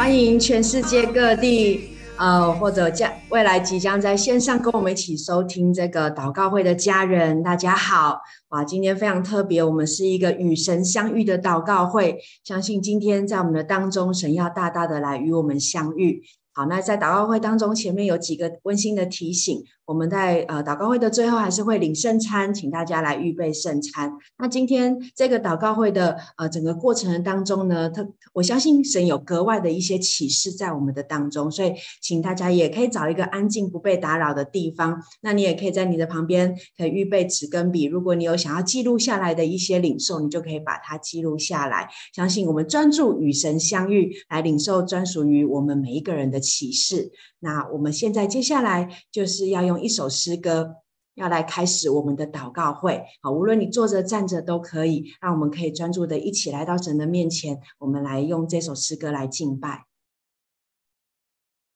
欢迎全世界各地，呃，或者将未来即将在线上跟我们一起收听这个祷告会的家人，大家好！哇，今天非常特别，我们是一个与神相遇的祷告会，相信今天在我们的当中，神要大大的来与我们相遇。好，那在祷告会当中，前面有几个温馨的提醒。我们在呃祷告会的最后还是会领圣餐，请大家来预备圣餐。那今天这个祷告会的呃整个过程当中呢，他我相信神有格外的一些启示在我们的当中，所以请大家也可以找一个安静不被打扰的地方。那你也可以在你的旁边可以预备纸跟笔，如果你有想要记录下来的一些领受，你就可以把它记录下来。相信我们专注与神相遇，来领受专属于我们每一个人的启示。那我们现在接下来就是要用一首诗歌，要来开始我们的祷告会。好，无论你坐着站着都可以，让我们可以专注的一起来到神的面前，我们来用这首诗歌来敬拜。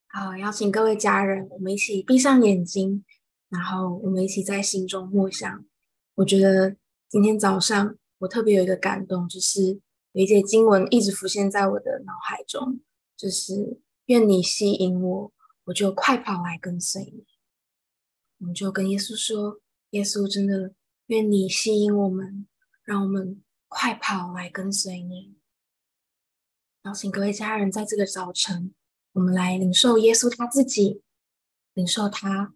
好，邀请各位家人，我们一起闭上眼睛，然后我们一起在心中默想。我觉得今天早上我特别有一个感动，就是有一节经文一直浮现在我的脑海中，就是愿你吸引我。我就快跑来跟随你，我们就跟耶稣说：“耶稣，真的愿你吸引我们，让我们快跑来跟随你。”邀请各位家人，在这个早晨，我们来领受耶稣他自己，领受他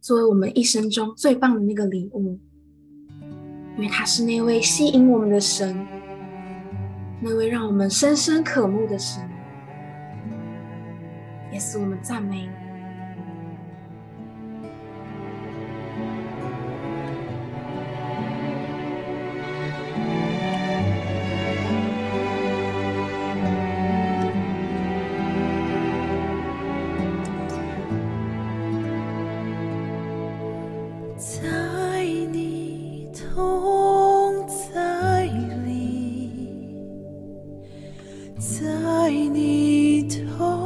作为我们一生中最棒的那个礼物，因为他是那位吸引我们的神，那位让我们深深渴慕的神。耶稣，我们赞美你。片段，你都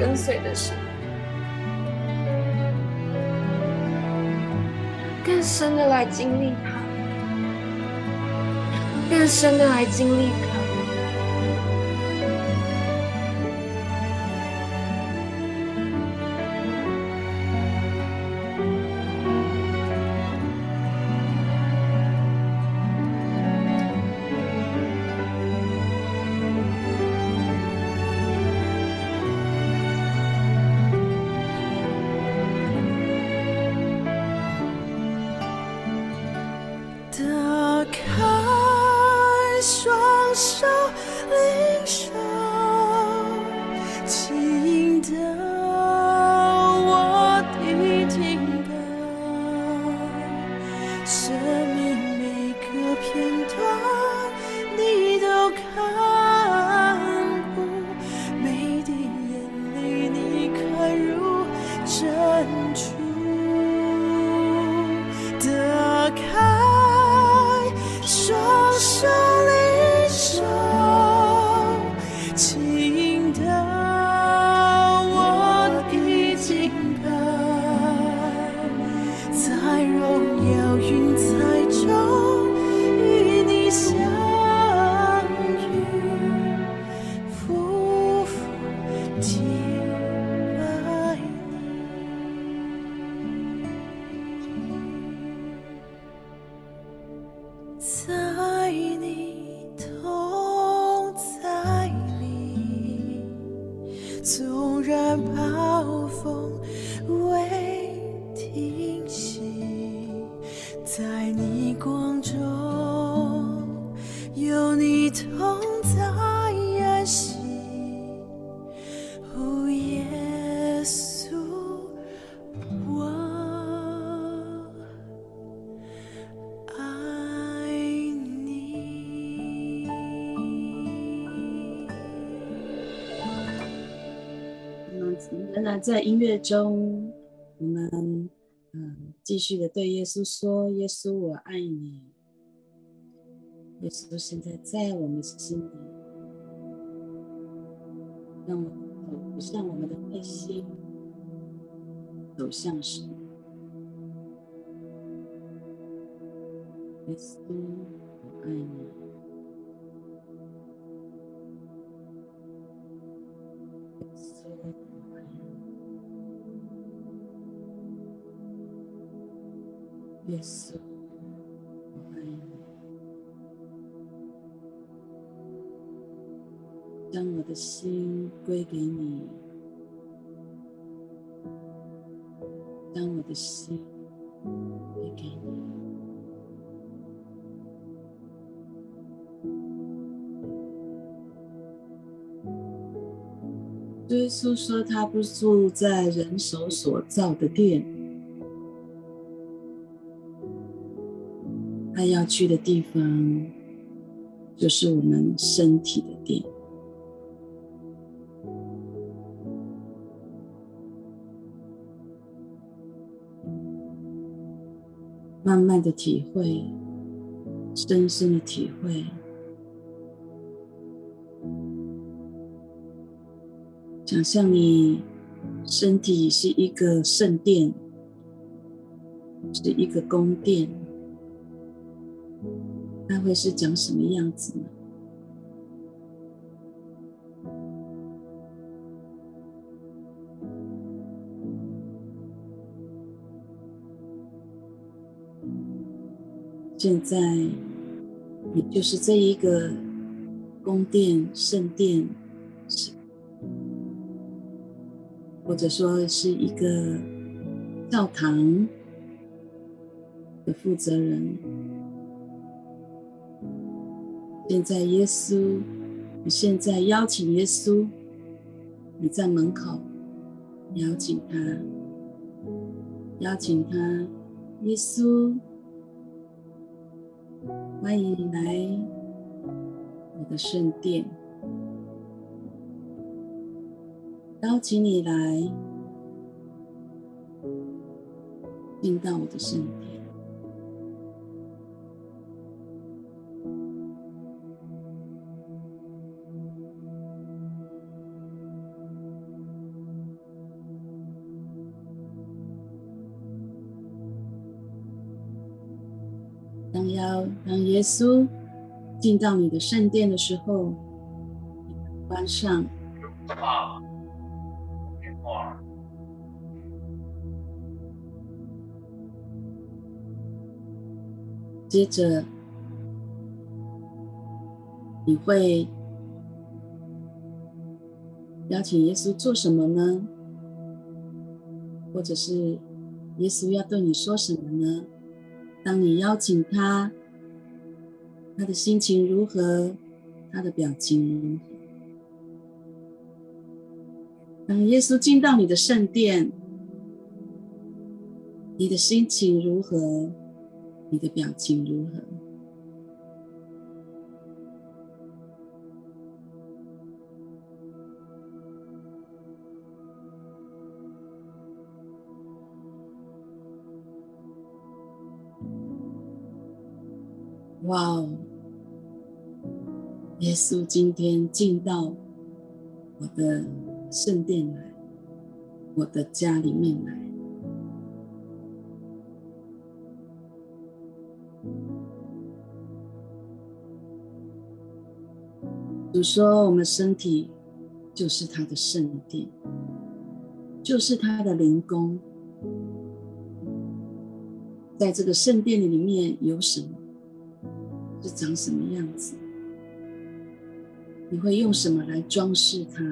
跟随的是，更深的来经历他，更深的来经历他。在音乐中，我们嗯继续的对耶稣说：“耶稣，我爱你。”耶稣现在在我们心里，让我们走向我们的内心，走向神。耶稣，我爱你。耶稣，我爱你。将我的心归给你，将我的心归给你。耶稣说：“他不住在人手所造的殿。”他要去的地方，就是我们身体的殿。慢慢的体会，深深的体会，想象你身体是一个圣殿，是一个宫殿。它会是长什么样子呢？现在，你就是这一个宫殿、圣殿，是，或者说是一个教堂的负责人。现在，耶稣，你现在邀请耶稣，你在门口邀请他，邀请他，耶稣，欢迎你来我的圣殿，邀请你来，进到我的圣殿。耶稣进到你的圣殿的时候，关上。接着，你会邀请耶稣做什么呢？或者是耶稣要对你说什么呢？当你邀请他，他的心情如何？他的表情如何？当耶稣进到你的圣殿，你的心情如何？你的表情如何？哇哦！耶稣今天进到我的圣殿来，我的家里面来。主说：“我们身体就是他的圣殿，就是他的灵宫。在这个圣殿里面有什么？是长什么样子？你会用什么来装饰它？”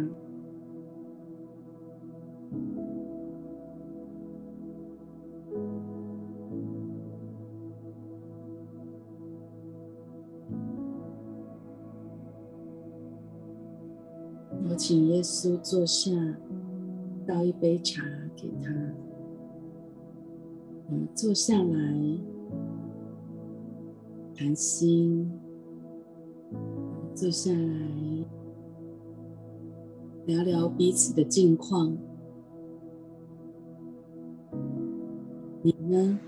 我请耶稣坐下，倒一杯茶给他。我们坐下来谈心，坐下来聊聊彼此的近况。你呢？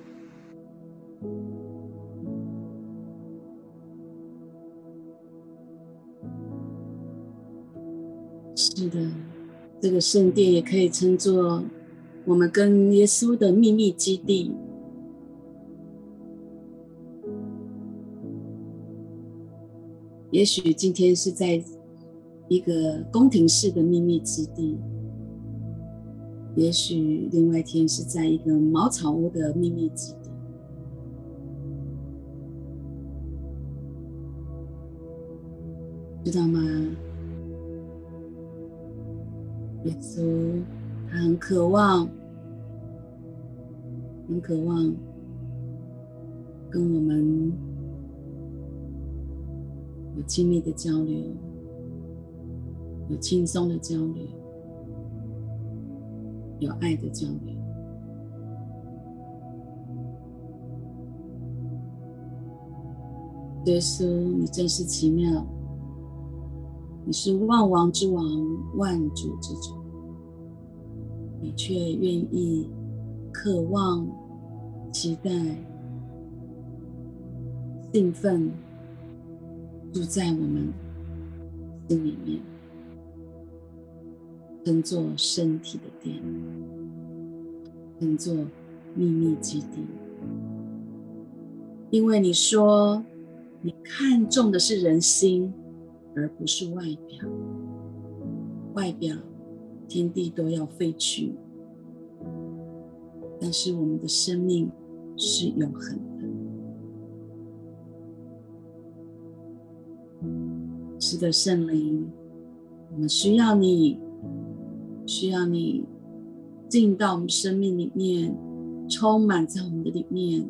是的，这个圣殿也可以称作我们跟耶稣的秘密基地。也许今天是在一个宫廷式的秘密基地，也许另外一天是在一个茅草屋的秘密基地，知道吗？耶稣，他很渴望，很渴望跟我们有亲密的交流，有轻松的交流，有爱的交流。耶稣，你真是奇妙。你是万王之王，万主之主，你却愿意、渴望、期待、兴奋，住在我们心里面，称作身体的殿，称作秘密基地。因为你说，你看重的是人心。而不是外表，外表天地都要废去，但是我们的生命是永恒的。是的，圣灵，我们需要你，需要你进到我们生命里面，充满在我们的里面。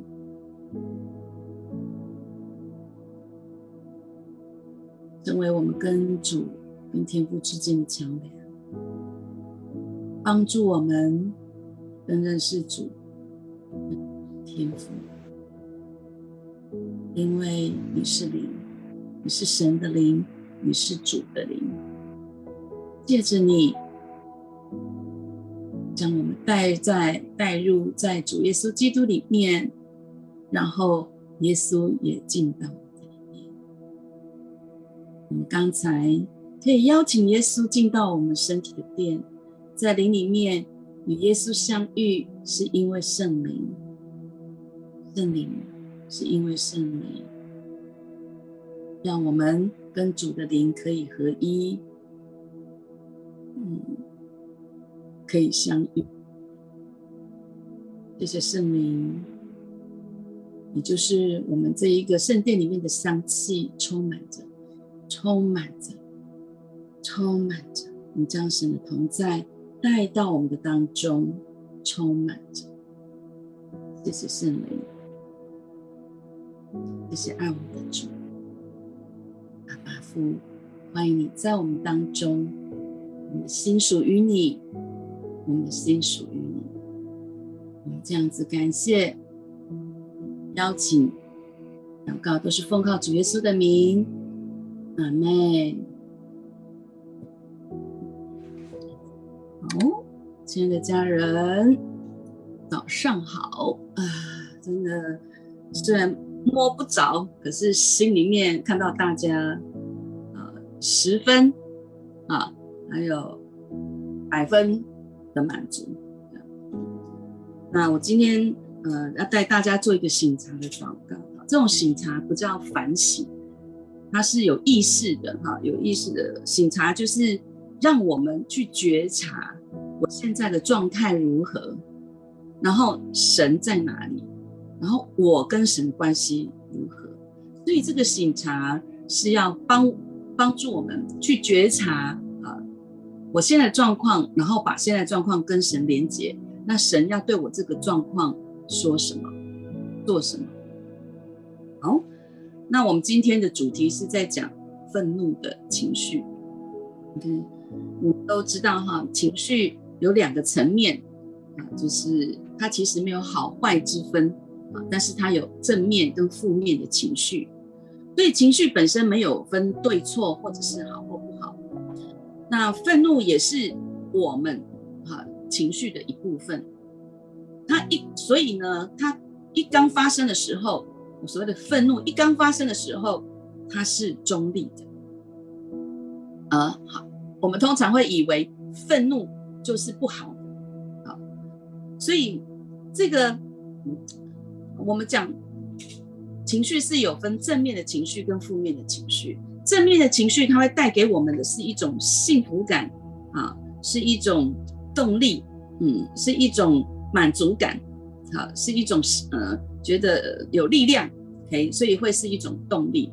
成为我们跟主、跟天父之间的桥梁，帮助我们更认识主、天父。因为你是灵，你是神的灵，你是主的灵。借着你，将我们带在带入在主耶稣基督里面，然后耶稣也进到我们里面。我们刚才可以邀请耶稣进到我们身体的殿，在灵里面与耶稣相遇，是因为圣灵，圣灵是因为圣灵，让我们跟主的灵可以合一。嗯。可以相遇，谢谢圣灵，也就是我们这一个圣殿里面的香气，充满着，充满着，充满着。你将神的同在带到我们的当中，充满着。谢谢圣灵，谢谢爱我们的主，阿爸父，欢迎你在我们当中，我们的心属于你。我们的心属于你，我们这样子感谢、邀请、祷告，都是奉靠主耶稣的名，阿门。好，亲爱的家人，早上好啊！真的，虽然摸不着，可是心里面看到大家，呃，十分啊，还有百分。的满足。那我今天呃要带大家做一个醒茶的祷告。这种醒茶不叫反省，它是有意识的哈，有意识的醒茶就是让我们去觉察我现在的状态如何，然后神在哪里，然后我跟神关系如何。所以这个醒察是要帮帮助我们去觉察啊。我现在的状况，然后把现在状况跟神连接，那神要对我这个状况说什么，做什么？好，那我们今天的主题是在讲愤怒的情绪。OK，我们都知道哈，情绪有两个层面啊，就是它其实没有好坏之分啊，但是它有正面跟负面的情绪，所以情绪本身没有分对错或者是好或不好。那愤怒也是我们哈情绪的一部分。它一所以呢，它一刚发生的时候，我所谓的愤怒一刚发生的时候，它是中立的。呃，好，我们通常会以为愤怒就是不好的，好，所以这个我们讲情绪是有分正面的情绪跟负面的情绪。正面的情绪，它会带给我们的是一种幸福感啊，是一种动力，嗯，是一种满足感，好，是一种呃觉得有力量，OK，所以会是一种动力。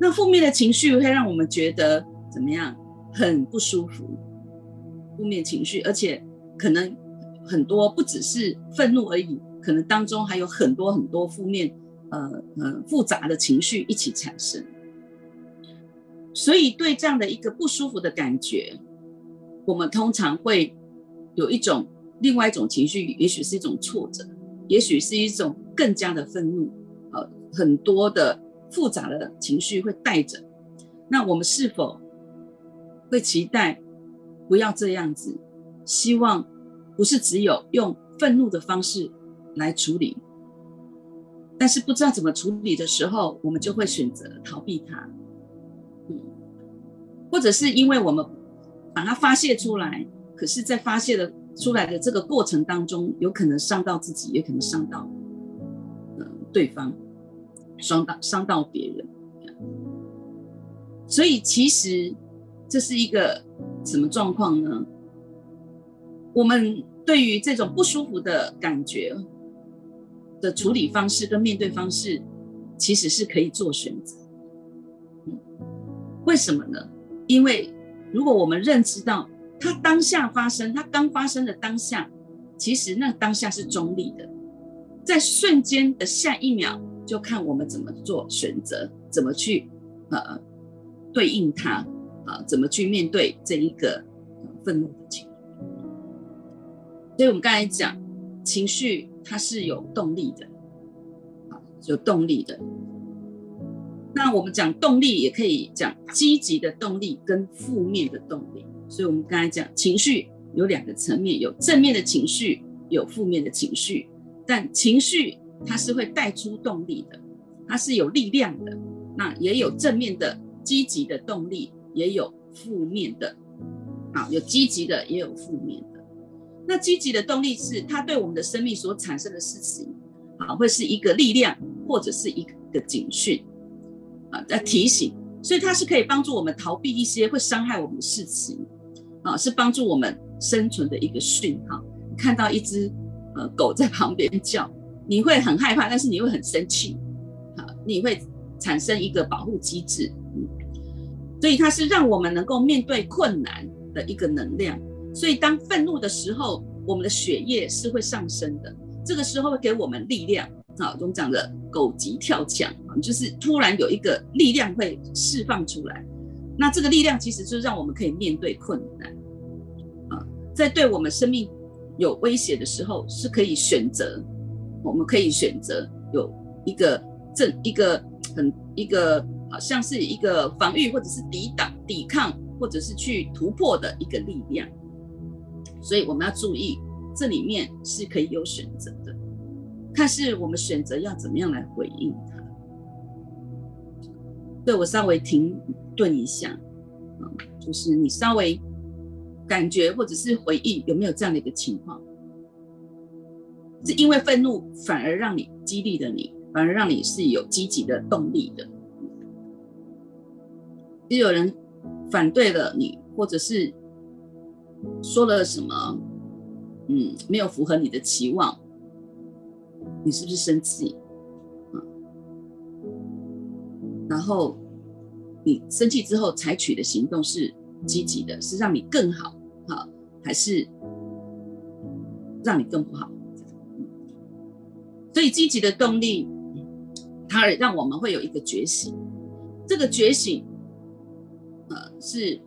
那负面的情绪会让我们觉得怎么样？很不舒服，负面情绪，而且可能很多不只是愤怒而已，可能当中还有很多很多负面，呃呃复杂的情绪一起产生。所以，对这样的一个不舒服的感觉，我们通常会有一种另外一种情绪，也许是一种挫折，也许是一种更加的愤怒，呃，很多的复杂的情绪会带着。那我们是否会期待不要这样子？希望不是只有用愤怒的方式来处理，但是不知道怎么处理的时候，我们就会选择逃避它。或者是因为我们把它发泄出来，可是，在发泄的出来的这个过程当中，有可能伤到自己，也可能伤到呃对方，伤到伤到别人。所以，其实这是一个什么状况呢？我们对于这种不舒服的感觉的处理方式跟面对方式，其实是可以做选择。嗯，为什么呢？因为如果我们认知到它当下发生，它刚发生的当下，其实那当下是中立的，在瞬间的下一秒，就看我们怎么做选择，怎么去呃对应它啊、呃，怎么去面对这一个、愤怒的情绪。所以我们刚才讲，情绪它是有动力的，啊，有动力的。那我们讲动力，也可以讲积极的动力跟负面的动力。所以，我们刚才讲情绪有两个层面，有正面的情绪，有负面的情绪。但情绪它是会带出动力的，它是有力量的。那也有正面的积极的动力，也有负面的。啊，有积极的，也有负面的。那积极的动力是它对我们的生命所产生的事情，啊，会是一个力量，或者是一个警讯，啊，在提醒。所以它是可以帮助我们逃避一些会伤害我们的事情，啊，是帮助我们生存的一个讯号。看到一只呃狗在旁边叫，你会很害怕，但是你会很生气，啊，你会产生一个保护机制，嗯，所以它是让我们能够面对困难的一个能量。所以当愤怒的时候，我们的血液是会上升的，这个时候会给我们力量。啊，我们讲的狗急跳墙啊，就是突然有一个力量会释放出来。那这个力量其实就是让我们可以面对困难啊，在对我们生命有威胁的时候，是可以选择，我们可以选择有一个正一个很一个好像是一个防御或者是抵挡、抵抗或者是去突破的一个力量。所以我们要注意，这里面是可以有选择的。看是我们选择要怎么样来回应它。对，我稍微停顿一下，嗯，就是你稍微感觉或者是回忆有没有这样的一个情况？是因为愤怒反而让你激励了你，反而让你是有积极的动力的。也有人反对了你，或者是说了什么，嗯，没有符合你的期望。你是不是生气？啊，然后你生气之后采取的行动是积极的，是让你更好，哈，还是让你更不好？所以积极的动力，它让我们会有一个觉醒。这个觉醒，呃，是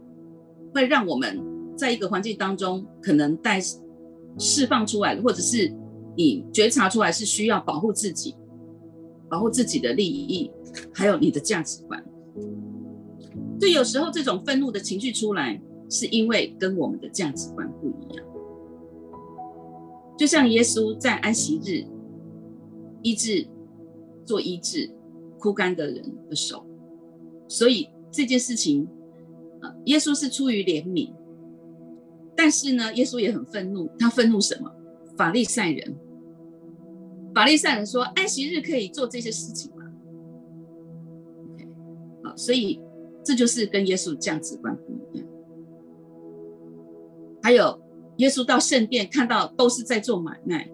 会让我们在一个环境当中可能带释放出来的，或者是。你觉察出来是需要保护自己，保护自己的利益，还有你的价值观。就有时候这种愤怒的情绪出来，是因为跟我们的价值观不一样。就像耶稣在安息日医治做医治枯干的人的手，所以这件事情，啊，耶稣是出于怜悯，但是呢，耶稣也很愤怒。他愤怒什么？法利赛人，法利赛人说：“安息日可以做这些事情吗？”OK，好，所以这就是跟耶稣的价值观不一样。还有，耶稣到圣殿看到都是在做买卖，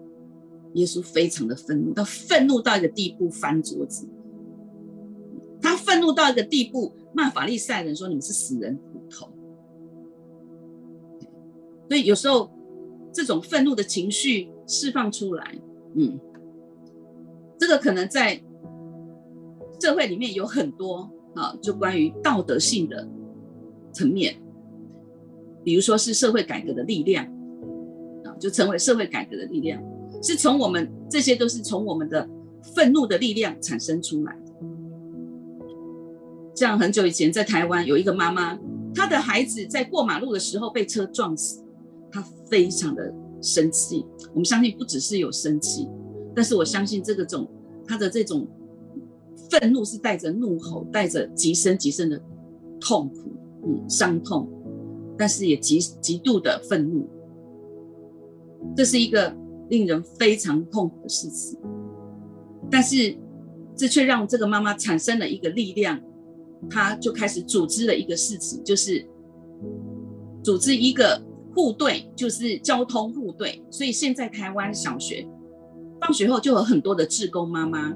耶稣非常的愤怒，到愤怒到一个地步翻桌子。他愤怒到一个地步，骂法利赛人说：“你们是死人骨头。”所以有时候。这种愤怒的情绪释放出来，嗯，这个可能在社会里面有很多啊，就关于道德性的层面，比如说是社会改革的力量啊，就成为社会改革的力量，是从我们这些都是从我们的愤怒的力量产生出来的。像很久以前在台湾有一个妈妈，她的孩子在过马路的时候被车撞死。他非常的生气，我们相信不只是有生气，但是我相信这个种他的这种愤怒是带着怒吼，带着极深极深的痛苦，嗯，伤痛，但是也极极度的愤怒，这是一个令人非常痛苦的事情，但是这却让这个妈妈产生了一个力量，她就开始组织了一个事情，就是组织一个。护队就是交通护队，所以现在台湾小学放学后就有很多的志工妈妈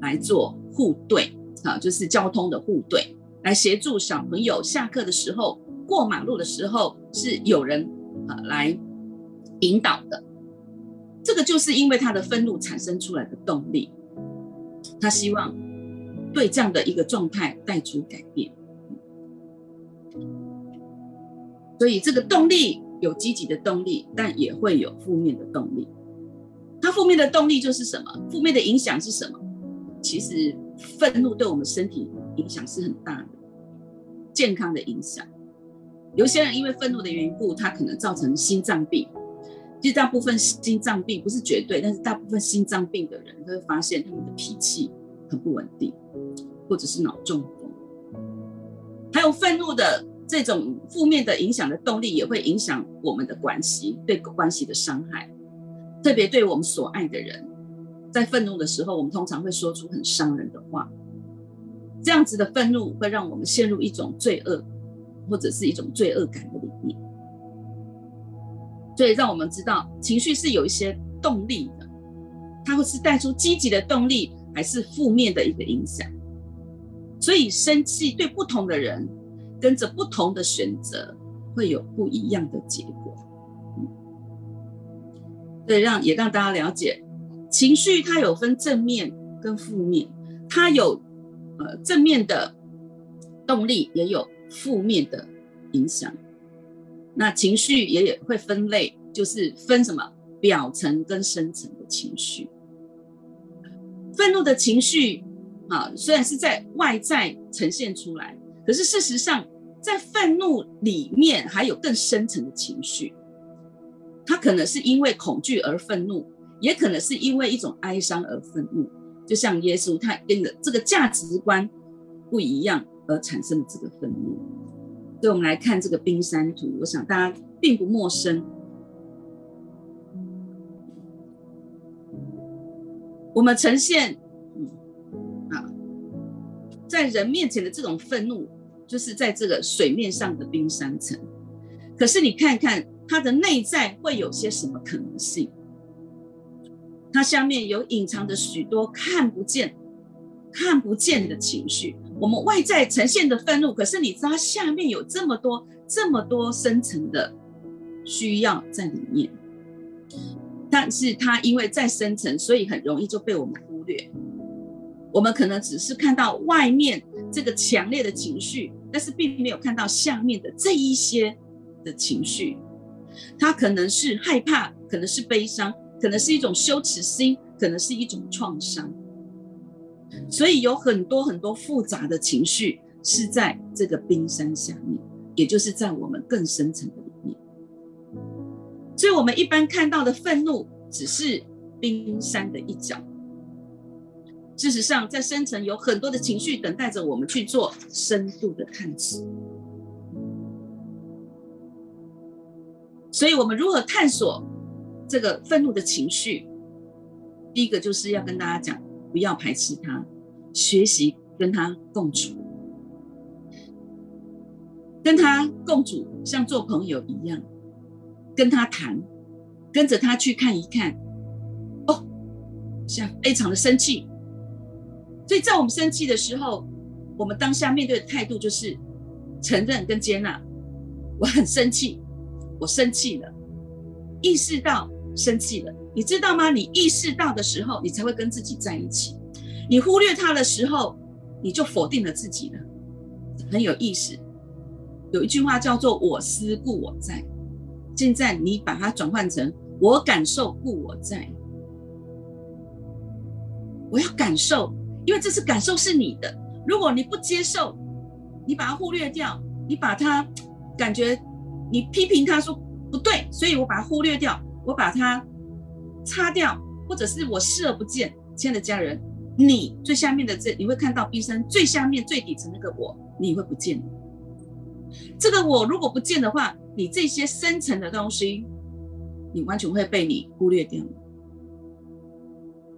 来做护队啊，就是交通的护队，来协助小朋友下课的时候过马路的时候是有人啊来引导的。这个就是因为他的愤怒产生出来的动力，他希望对这样的一个状态带出改变，所以这个动力。有积极的动力，但也会有负面的动力。它负面的动力就是什么？负面的影响是什么？其实愤怒对我们身体影响是很大的，健康的影响。有些人因为愤怒的缘故，他可能造成心脏病。其实大部分心脏病不是绝对，但是大部分心脏病的人都会发现他们的脾气很不稳定，或者是脑中风。还有愤怒的这种负面的影响的动力，也会影响我们的关系，对关系的伤害。特别对我们所爱的人，在愤怒的时候，我们通常会说出很伤人的话。这样子的愤怒会让我们陷入一种罪恶，或者是一种罪恶感的里面。所以让我们知道，情绪是有一些动力的，它会是带出积极的动力，还是负面的一个影响。所以生气对不同的人，跟着不同的选择，会有不一样的结果。嗯对，让也让大家了解，情绪它有分正面跟负面，它有呃正面的动力，也有负面的影响。那情绪也也会分类，就是分什么表层跟深层的情绪。愤怒的情绪啊，虽然是在外在呈现出来，可是事实上，在愤怒里面还有更深层的情绪。他可能是因为恐惧而愤怒，也可能是因为一种哀伤而愤怒。就像耶稣，他跟着这个价值观不一样而产生的这个愤怒。所以，我们来看这个冰山图，我想大家并不陌生。我们呈现，在人面前的这种愤怒，就是在这个水面上的冰山层。可是，你看看。它的内在会有些什么可能性？它下面有隐藏着许多看不见、看不见的情绪。我们外在呈现的愤怒，可是你知道下面有这么多、这么多深层的需要在里面。但是它因为在深层，所以很容易就被我们忽略。我们可能只是看到外面这个强烈的情绪，但是并没有看到下面的这一些的情绪。他可能是害怕，可能是悲伤，可能是一种羞耻心，可能是一种创伤。所以有很多很多复杂的情绪是在这个冰山下面，也就是在我们更深层的里面。所以我们一般看到的愤怒只是冰山的一角。事实上，在深层有很多的情绪等待着我们去做深度的探索。所以，我们如何探索这个愤怒的情绪？第一个就是要跟大家讲，不要排斥它，学习跟它共处，跟他共处像做朋友一样，跟他谈，跟着他去看一看。哦，像非常的生气。所以在我们生气的时候，我们当下面对的态度就是承认跟接纳，我很生气。我生气了，意识到生气了，你知道吗？你意识到的时候，你才会跟自己在一起。你忽略他的时候，你就否定了自己了。很有意思，有一句话叫做“我思故我在”。现在你把它转换成“我感受故我在”。我要感受，因为这是感受是你的。如果你不接受，你把它忽略掉，你把它感觉。你批评他说不对，所以我把它忽略掉，我把它擦掉，或者是我视而不见。亲爱的家人，你最下面的这，你会看到冰山最下面最底层那个我，你会不见。这个我如果不见的话，你这些深层的东西，你完全会被你忽略掉。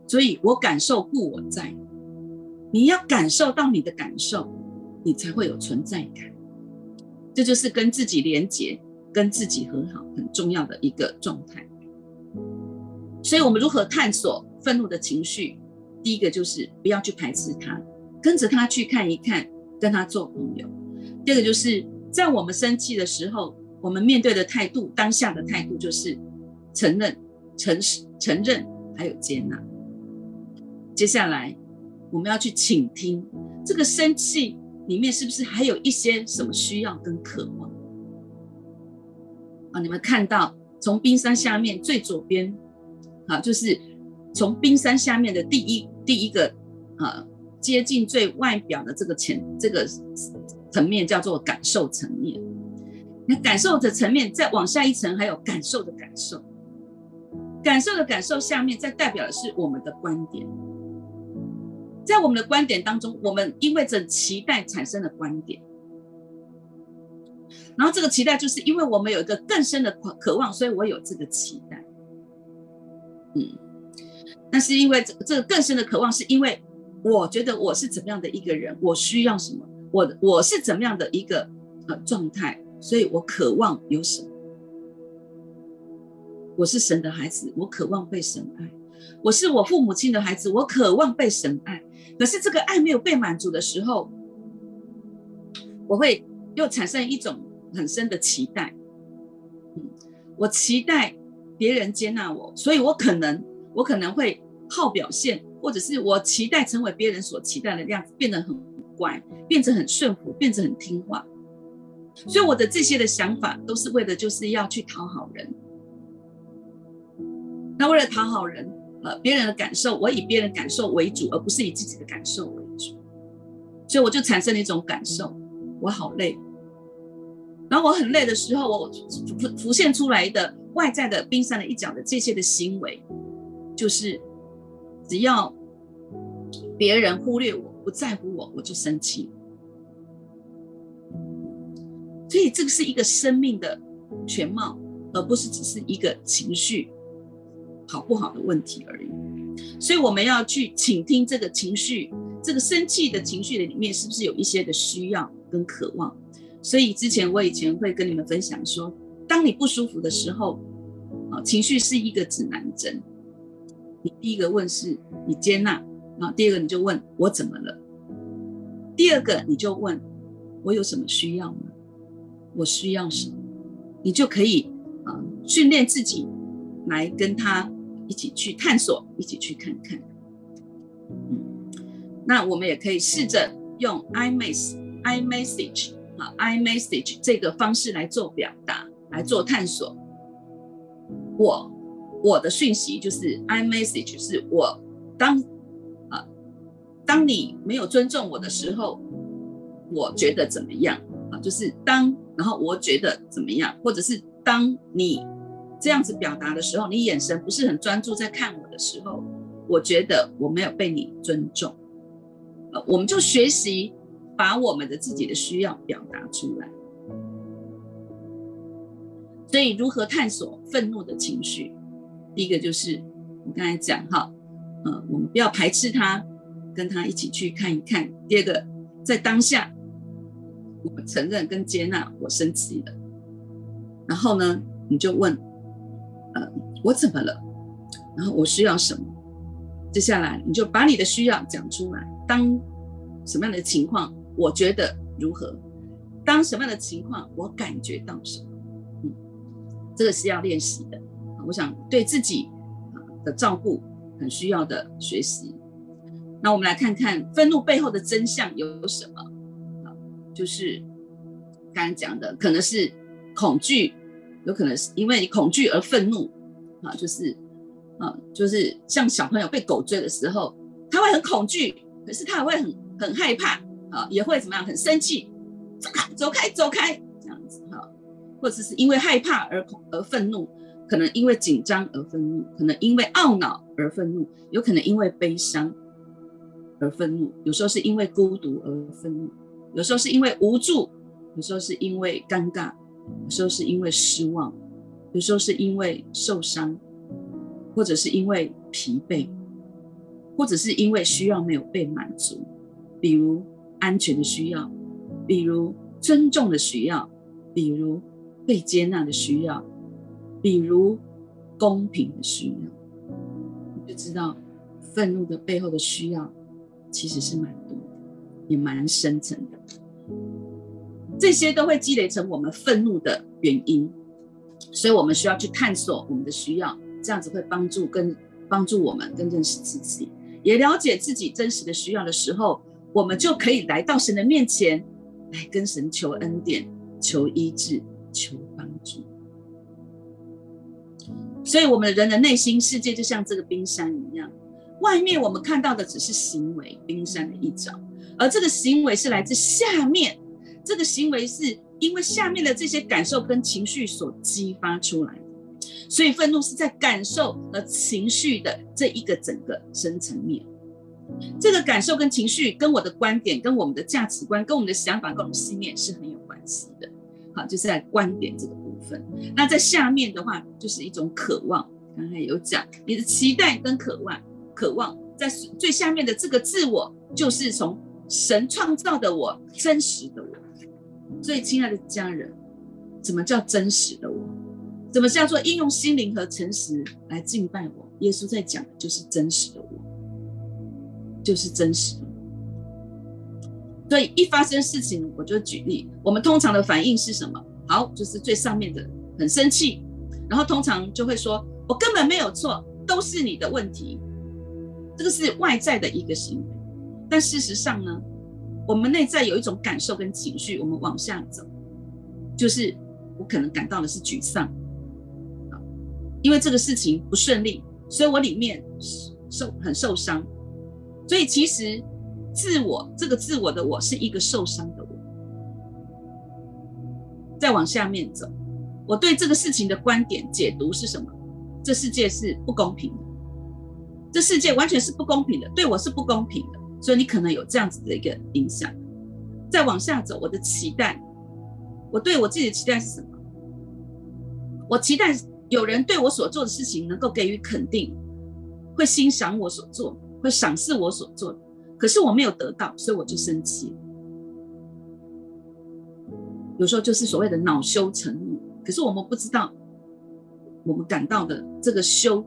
所以我感受故我在，你要感受到你的感受，你才会有存在感。这就是跟自己连接。跟自己和好很重要的一个状态，所以我们如何探索愤怒的情绪？第一个就是不要去排斥它，跟着他去看一看，跟他做朋友。第二个就是在我们生气的时候，我们面对的态度，当下的态度就是承认、诚实、承认，还有接纳。接下来我们要去倾听，这个生气里面是不是还有一些什么需要跟渴望？啊，你们看到从冰山下面最左边，啊，就是从冰山下面的第一第一个，啊，接近最外表的这个层这个层面叫做感受层面。那感受的层面再往下一层，还有感受的感受，感受的感受下面再代表的是我们的观点。在我们的观点当中，我们因为这期待产生的观点，然后这个期待就是因为我们有一个更深的渴望，所以我有这个期待。嗯，那是因为这这个更深的渴望，是因为我觉得我是怎么样的一个人，我需要什么，我我是怎么样的一个呃状态，所以我渴望有什么。我是神的孩子，我渴望被神爱；我是我父母亲的孩子，我渴望被神爱。可是这个爱没有被满足的时候，我会又产生一种很深的期待。嗯，我期待别人接纳我，所以我可能我可能会好表现，或者是我期待成为别人所期待的样子，变得很乖，变得很顺服，变得很听话。所以我的这些的想法都是为了就是要去讨好人。那为了讨好人。呃，别人的感受，我以别人的感受为主，而不是以自己的感受为主，所以我就产生了一种感受，我好累。然后我很累的时候，我浮浮现出来的外在的冰山的一角的这些的行为，就是只要别人忽略我，不在乎我，我就生气。所以这个是一个生命的全貌，而不是只是一个情绪。好不好的问题而已，所以我们要去倾听这个情绪，这个生气的情绪的里面是不是有一些的需要跟渴望？所以之前我以前会跟你们分享说，当你不舒服的时候，啊，情绪是一个指南针。你第一个问是你接纳，啊，第二个你就问我怎么了？第二个你就问我有什么需要吗？我需要什么？你就可以啊训练自己来跟他。一起去探索，一起去看看。嗯，那我们也可以试着用 iMessage、iMessage 啊、iMessage 这个方式来做表达，来做探索。我我的讯息就是 iMessage，是我当啊，当你没有尊重我的时候，我觉得怎么样啊？就是当，然后我觉得怎么样，或者是当你。这样子表达的时候，你眼神不是很专注在看我的时候，我觉得我没有被你尊重。呃，我们就学习把我们的自己的需要表达出来。所以，如何探索愤怒的情绪？第一个就是我刚才讲哈，呃，我们不要排斥他，跟他一起去看一看。第二个，在当下，我承认跟接纳我生气了。然后呢，你就问。呃，我怎么了？然后我需要什么？接下来你就把你的需要讲出来。当什么样的情况，我觉得如何？当什么样的情况，我感觉到什么？嗯，这个是要练习的。我想对自己的照顾很需要的学习。那我们来看看愤怒背后的真相有什么？啊，就是刚刚讲的，可能是恐惧。有可能是因为恐惧而愤怒，啊，就是，啊，就是像小朋友被狗追的时候，他会很恐惧，可是他也会很很害怕，啊，也会怎么样，很生气，走开，走开，走开，这样子，哈，或者是因为害怕而恐而愤怒，可能因为紧张而愤怒，可能因为懊恼而愤怒，有可能因为悲伤而愤怒，有时候是因为孤独而愤怒，有时候是因为无助，有时候是因为尴尬。有时候是因为失望，有时候是因为受伤，或者是因为疲惫，或者是因为需要没有被满足，比如安全的需要，比如尊重的需要，比如被接纳的需要，比如公平的需要，你就知道愤怒的背后的需要其实是蛮多的，也蛮深层的。这些都会积累成我们愤怒的原因，所以我们需要去探索我们的需要，这样子会帮助跟帮助我们更认识自己，也了解自己真实的需要的时候，我们就可以来到神的面前，来跟神求恩典、求医治、求帮助。所以，我们人的内心世界就像这个冰山一样，外面我们看到的只是行为，冰山的一角，而这个行为是来自下面。这个行为是因为下面的这些感受跟情绪所激发出来，所以愤怒是在感受和情绪的这一个整个深层面。这个感受跟情绪跟我的观点、跟我们的价值观、跟我们的想法、跟我们的信念是很有关系的。好，就是在观点这个部分。那在下面的话，就是一种渴望。刚才有讲，你的期待跟渴望，渴望在最下面的这个自我，就是从神创造的我，真实的我。所以，亲爱的家人，什么叫真实的我？怎么叫做应用心灵和诚实来敬拜我？耶稣在讲的就是真实的我。就是真实的，所以一发生事情，我就举例，我们通常的反应是什么？好，就是最上面的很生气，然后通常就会说：“我根本没有错，都是你的问题。”这个是外在的一个行为，但事实上呢，我们内在有一种感受跟情绪，我们往下走，就是我可能感到的是沮丧，因为这个事情不顺利，所以我里面受很受伤。所以其实，自我这个自我的我是一个受伤的我。再往下面走，我对这个事情的观点解读是什么？这世界是不公平的，这世界完全是不公平的，对我是不公平的。所以你可能有这样子的一个影响。再往下走，我的期待，我对我自己的期待是什么？我期待有人对我所做的事情能够给予肯定，会欣赏我所做。会赏识我所做，可是我没有得到，所以我就生气。有时候就是所谓的恼羞成怒，可是我们不知道，我们感到的这个羞，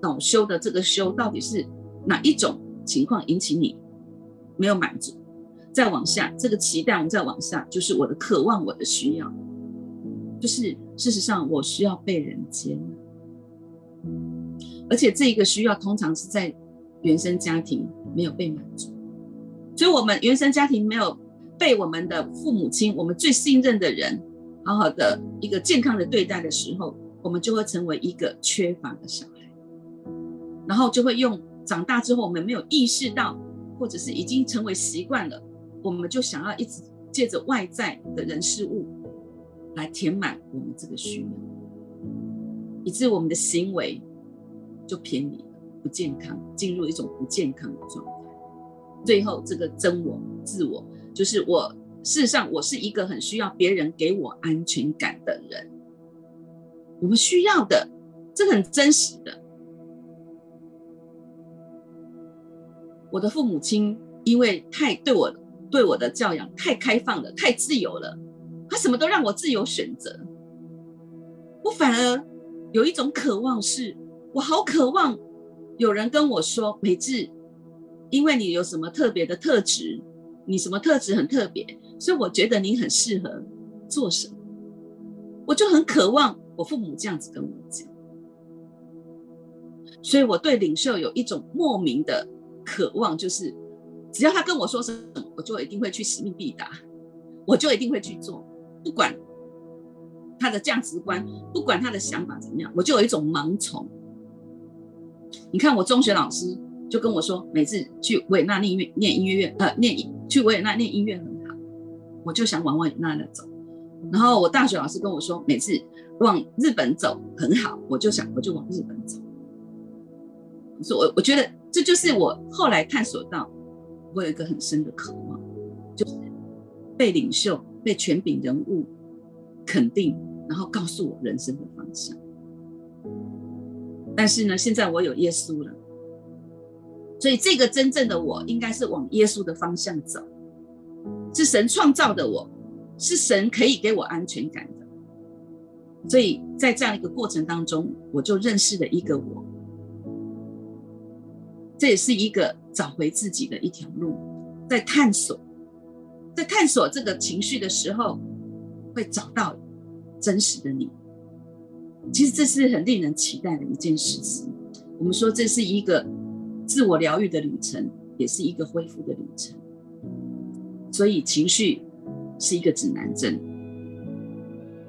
恼羞的这个羞，到底是哪一种情况引起你没有满足？再往下，这个期待，我们再往下，就是我的渴望，我的需要，就是事实上我需要被人接纳，而且这一个需要通常是在。原生家庭没有被满足，所以我们原生家庭没有被我们的父母亲，我们最信任的人，好好的一个健康的对待的时候，我们就会成为一个缺乏的小孩，然后就会用长大之后我们没有意识到，或者是已经成为习惯了，我们就想要一直借着外在的人事物来填满我们这个需要，以致我们的行为就偏离。不健康，进入一种不健康的状态。最后，这个真我、自我，就是我。事实上，我是一个很需要别人给我安全感的人。我们需要的，这很真实的。我的父母亲因为太对我、对我的教养太开放了，太自由了，他什么都让我自由选择。我反而有一种渴望是，我好渴望。有人跟我说：“美智，因为你有什么特别的特质，你什么特质很特别，所以我觉得你很适合做什么。”我就很渴望我父母这样子跟我讲，所以我对领袖有一种莫名的渴望，就是只要他跟我说什么，我就一定会去使命必达，我就一定会去做，不管他的价值观，不管他的想法怎么样，我就有一种盲从。你看，我中学老师就跟我说，每次去维也纳念音乐，念音乐院，呃，念去维也纳念音乐很好，我就想往维也纳那走。然后我大学老师跟我说，每次往日本走很好，我就想我就往日本走。所以我我觉得这就是我后来探索到，我有一个很深的渴望，就是被领袖、被权柄人物肯定，然后告诉我人生的方向。但是呢，现在我有耶稣了，所以这个真正的我应该是往耶稣的方向走，是神创造的我，是神可以给我安全感的。所以在这样一个过程当中，我就认识了一个我，这也是一个找回自己的一条路，在探索，在探索这个情绪的时候，会找到真实的你。其实这是很令人期待的一件事情。我们说这是一个自我疗愈的旅程，也是一个恢复的旅程。所以情绪是一个指南针。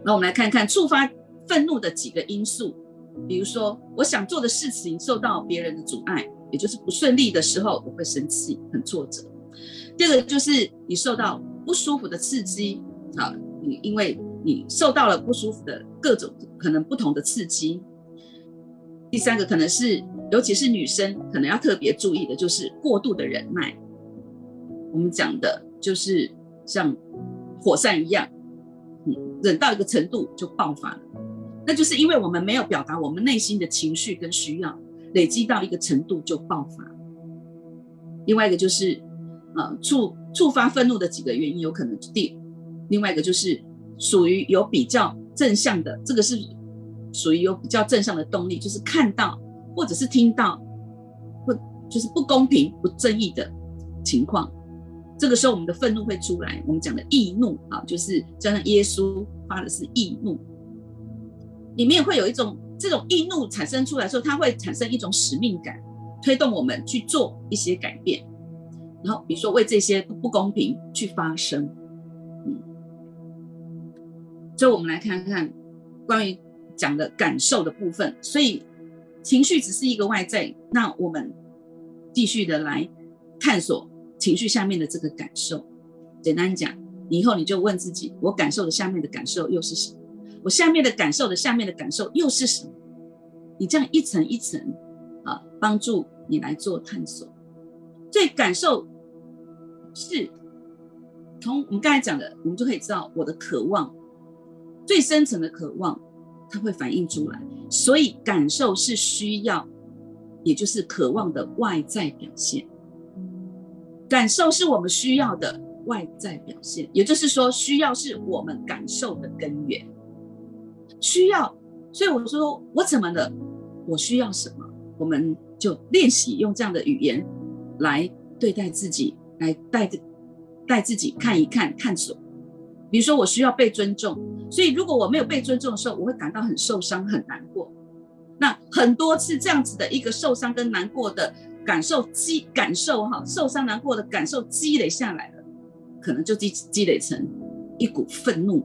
那我们来看看触发愤怒的几个因素，比如说我想做的事情受到别人的阻碍，也就是不顺利的时候，我会生气，很挫折。第二个就是你受到不舒服的刺激，啊，你因为你受到了不舒服的各种可能不同的刺激。第三个可能是，尤其是女生，可能要特别注意的就是过度的忍耐。我们讲的就是像火山一样，嗯，忍到一个程度就爆发了，那就是因为我们没有表达我们内心的情绪跟需要，累积到一个程度就爆发。另外一个就是，呃，触触发愤怒的几个原因，有可能第，另外一个就是属于有比较正向的，这个是。属于有比较正向的动力，就是看到或者是听到，或就是不公平、不正义的情况，这个时候我们的愤怒会出来。我们讲的易怒啊，就是加上耶稣发的是易怒，里面会有一种这种易怒产生出来时候，它会产生一种使命感，推动我们去做一些改变。然后比如说为这些不公平去发声，嗯，所以我们来看看关于。讲的感受的部分，所以情绪只是一个外在。那我们继续的来探索情绪下面的这个感受。简单讲，你以后你就问自己：我感受的下面的感受又是什么？我下面的感受的下面的感受又是什么？你这样一层一层啊，帮助你来做探索。所以感受是从我们刚才讲的，我们就可以知道我的渴望，最深层的渴望。它会反映出来，所以感受是需要，也就是渴望的外在表现。感受是我们需要的外在表现，也就是说，需要是我们感受的根源。需要，所以我说我怎么了？我需要什么？我们就练习用这样的语言来对待自己，来带着带自己看一看，探索。比如说，我需要被尊重，所以如果我没有被尊重的时候，我会感到很受伤、很难过。那很多次这样子的一个受伤跟难过的感受积感受哈，受伤难过的感受积累下来了，可能就积积累成一股愤怒。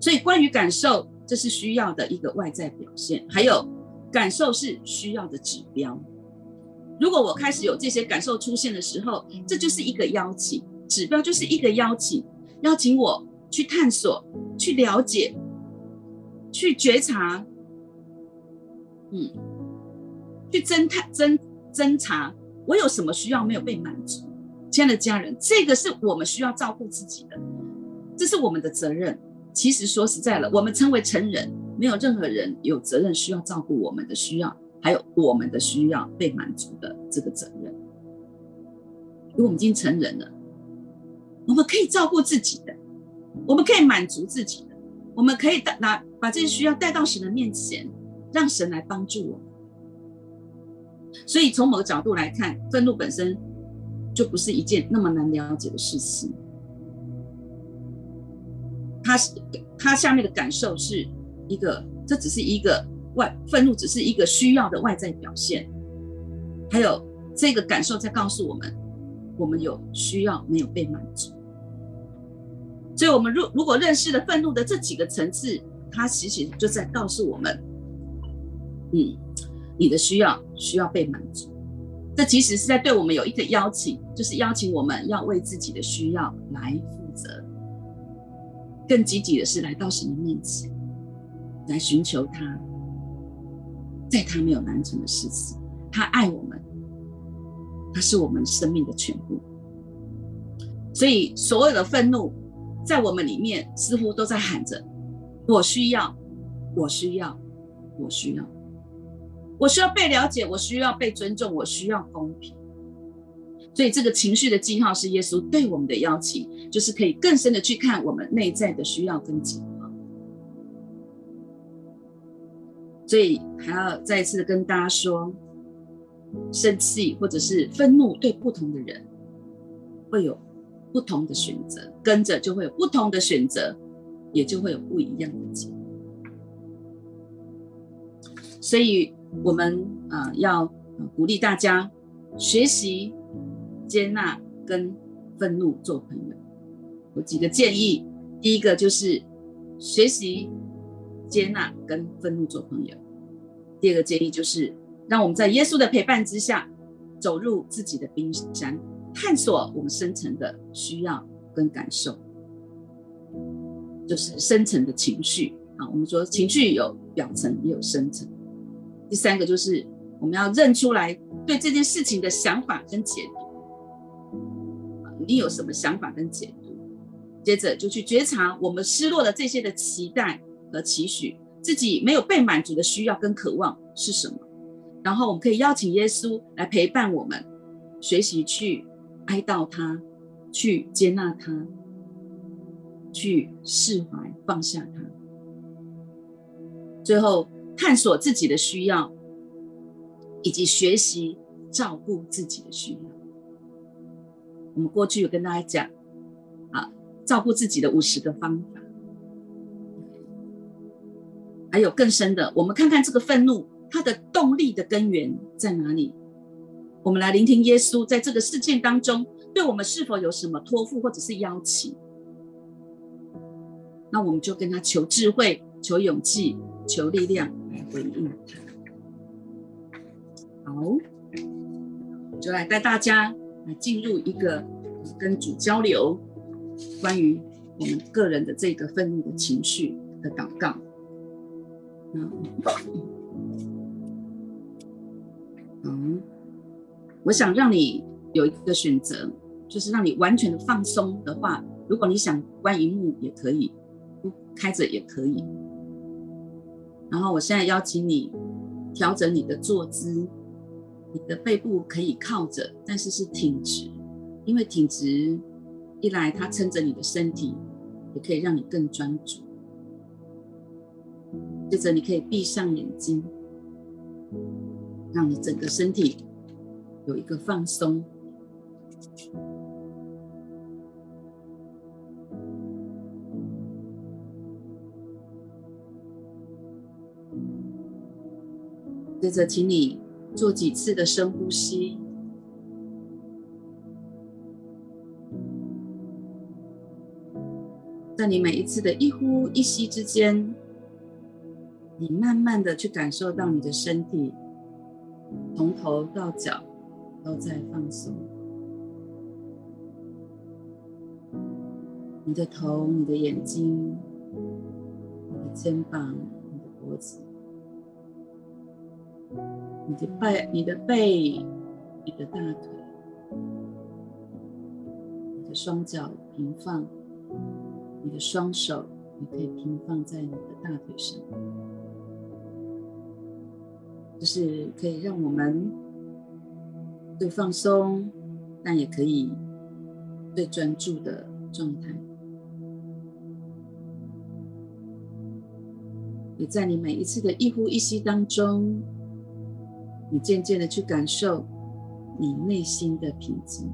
所以关于感受，这是需要的一个外在表现，还有感受是需要的指标。如果我开始有这些感受出现的时候，这就是一个邀请。指标就是一个邀请，邀请我去探索、去了解、去觉察，嗯，去侦探、侦侦查，我有什么需要没有被满足？亲爱的家人，这个是我们需要照顾自己的，这是我们的责任。其实说实在了，我们称为成人，没有任何人有责任需要照顾我们的需要，还有我们的需要被满足的这个责任，因为我们已经成人了。我们可以照顾自己的，我们可以满足自己的，我们可以带拿把这些需要带到神的面前，让神来帮助我们。所以从某个角度来看，愤怒本身就不是一件那么难了解的事情。他是它下面的感受是一个，这只是一个外愤怒，只是一个需要的外在表现。还有这个感受在告诉我们。我们有需要没有被满足，所以，我们如如果认识了愤怒的这几个层次，它其实就在告诉我们，嗯，你的需要需要被满足。这其实是在对我们有一个邀请，就是邀请我们要为自己的需要来，更积极的是来到神的面前，来寻求他，在他没有难成的事情，他爱我们。他是我们生命的全部，所以所有的愤怒在我们里面似乎都在喊着：“我需要，我需要，我需要，我需要被了解，我需要被尊重，我需要公平。”所以这个情绪的记号是耶稣对我们的邀请，就是可以更深的去看我们内在的需要跟情况。所以还要再次跟大家说。生气或者是愤怒，对不同的人会有不同的选择，跟着就会有不同的选择，也就会有不一样的结果。所以，我们啊、呃、要鼓励大家学习接纳跟愤怒做朋友。有几个建议，第一个就是学习接纳跟愤怒做朋友。第二个建议就是。让我们在耶稣的陪伴之下，走入自己的冰山，探索我们深层的需要跟感受，就是深层的情绪啊。我们说情绪有表层也有深层。第三个就是我们要认出来对这件事情的想法跟解读，你有什么想法跟解读？接着就去觉察我们失落的这些的期待和期许，自己没有被满足的需要跟渴望是什么？然后我们可以邀请耶稣来陪伴我们，学习去哀悼他，去接纳他，去释怀放下他，最后探索自己的需要，以及学习照顾自己的需要。我们过去有跟大家讲。啊照顾自己的五十个方法，还有更深的，我们看看这个愤怒，它的动力的根源在哪里？我们来聆听耶稣在这个事件当中，对我们是否有什么托付或者是邀请？那我们就跟他求智慧、求勇气、求力量来回应他。好，就来带大家来进入一个跟主交流。关于我们个人的这个愤怒的情绪的祷告，嗯，嗯，我想让你有一个选择，就是让你完全的放松的话，如果你想关萤幕也可以，不开着也可以。然后我现在邀请你调整你的坐姿，你的背部可以靠着，但是是挺直，因为挺直。一来，它撑着你的身体，也可以让你更专注。接着，你可以闭上眼睛，让你整个身体有一个放松。接着，请你做几次的深呼吸。在你每一次的一呼一吸之间，你慢慢的去感受到你的身体从头到脚都在放松。你的头、你的眼睛、你的肩膀、你的脖子、你的背、你的背、你的大腿、你的双脚平放。你的双手也可以平放在你的大腿上，就是可以让我们最放松，但也可以最专注的状态。也在你每一次的一呼一吸当中，你渐渐的去感受你内心的平静。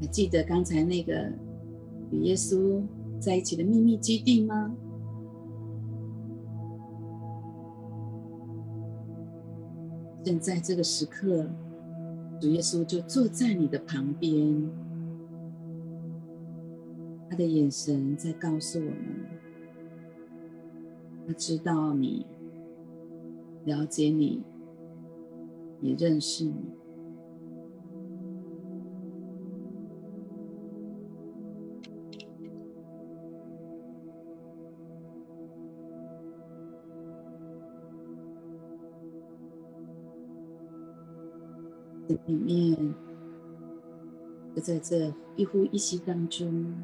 还记得刚才那个与耶稣在一起的秘密基地吗？现在这个时刻，主耶稣就坐在你的旁边，他的眼神在告诉我们，他知道你，了解你，也认识你。里面，就在这一呼一吸当中，